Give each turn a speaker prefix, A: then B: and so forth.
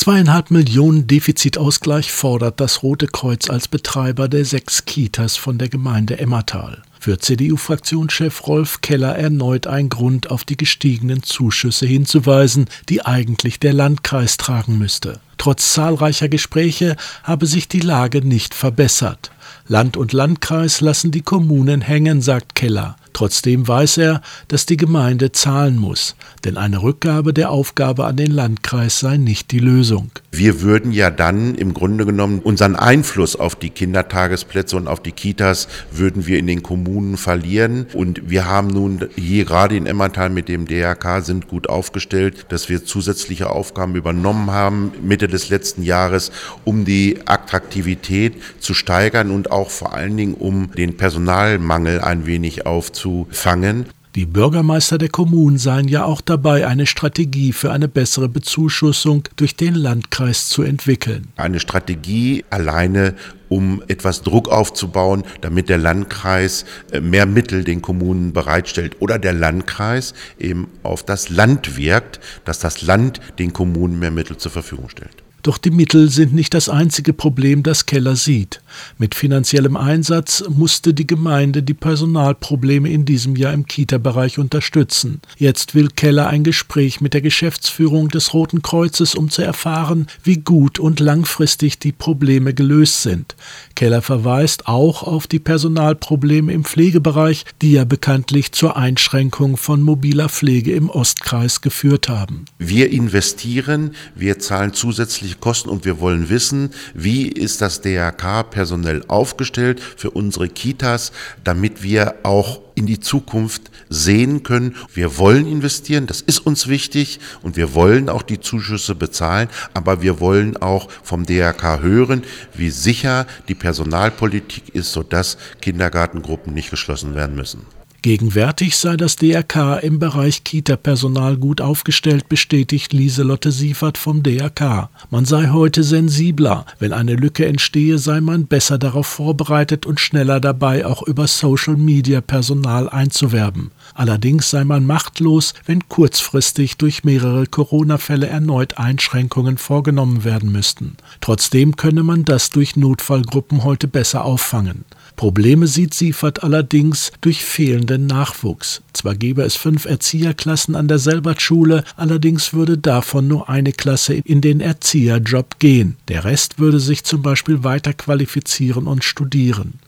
A: Zweieinhalb Millionen Defizitausgleich fordert das Rote Kreuz als Betreiber der sechs Kitas von der Gemeinde Emmertal. Für CDU-Fraktionschef Rolf Keller erneut ein Grund, auf die gestiegenen Zuschüsse hinzuweisen, die eigentlich der Landkreis tragen müsste. Trotz zahlreicher Gespräche habe sich die Lage nicht verbessert. Land und Landkreis lassen die Kommunen hängen, sagt Keller. Trotzdem weiß er, dass die Gemeinde zahlen muss, denn eine Rückgabe der Aufgabe an den Landkreis sei nicht die Lösung.
B: Wir würden ja dann im Grunde genommen unseren Einfluss auf die Kindertagesplätze und auf die Kitas würden wir in den Kommunen verlieren. Und wir haben nun hier gerade in Emmertal mit dem DRK sind gut aufgestellt, dass wir zusätzliche Aufgaben übernommen haben Mitte des letzten Jahres, um die Attraktivität zu steigern und auch vor allen Dingen um den Personalmangel ein wenig aufzufangen.
A: Die Bürgermeister der Kommunen seien ja auch dabei, eine Strategie für eine bessere Bezuschussung durch den Landkreis zu entwickeln.
B: Eine Strategie alleine, um etwas Druck aufzubauen, damit der Landkreis äh, mehr Mittel den Kommunen bereitstellt oder der Landkreis eben auf das Land wirkt, dass das Land den Kommunen mehr Mittel zur Verfügung stellt.
A: Doch die Mittel sind nicht das einzige Problem, das Keller sieht. Mit finanziellem Einsatz musste die Gemeinde die Personalprobleme in diesem Jahr im Kita-Bereich unterstützen. Jetzt will Keller ein Gespräch mit der Geschäftsführung des Roten Kreuzes, um zu erfahren, wie gut und langfristig die Probleme gelöst sind. Keller verweist auch auf die Personalprobleme im Pflegebereich, die ja bekanntlich zur Einschränkung von mobiler Pflege im Ostkreis geführt haben.
B: Wir investieren, wir zahlen zusätzlich zusätzliche Kosten und wir wollen wissen, wie ist das DRK personell aufgestellt für unsere Kitas, damit wir auch in die Zukunft sehen können. Wir wollen investieren, das ist uns wichtig und wir wollen auch die Zuschüsse bezahlen, aber wir wollen auch vom DRK hören, wie sicher die Personalpolitik ist, sodass Kindergartengruppen nicht geschlossen werden müssen.
A: Gegenwärtig sei das DRK im Bereich Kita-Personal gut aufgestellt, bestätigt Lieselotte Siefert vom DRK. Man sei heute sensibler. Wenn eine Lücke entstehe, sei man besser darauf vorbereitet und schneller dabei, auch über Social Media Personal einzuwerben. Allerdings sei man machtlos, wenn kurzfristig durch mehrere Corona-Fälle erneut Einschränkungen vorgenommen werden müssten. Trotzdem könne man das durch Notfallgruppen heute besser auffangen. Probleme sieht Siefert allerdings durch fehlenden Nachwuchs. Zwar gäbe es fünf Erzieherklassen an der Selbertschule, allerdings würde davon nur eine Klasse in den Erzieherjob gehen. Der Rest würde sich zum Beispiel weiter qualifizieren und studieren.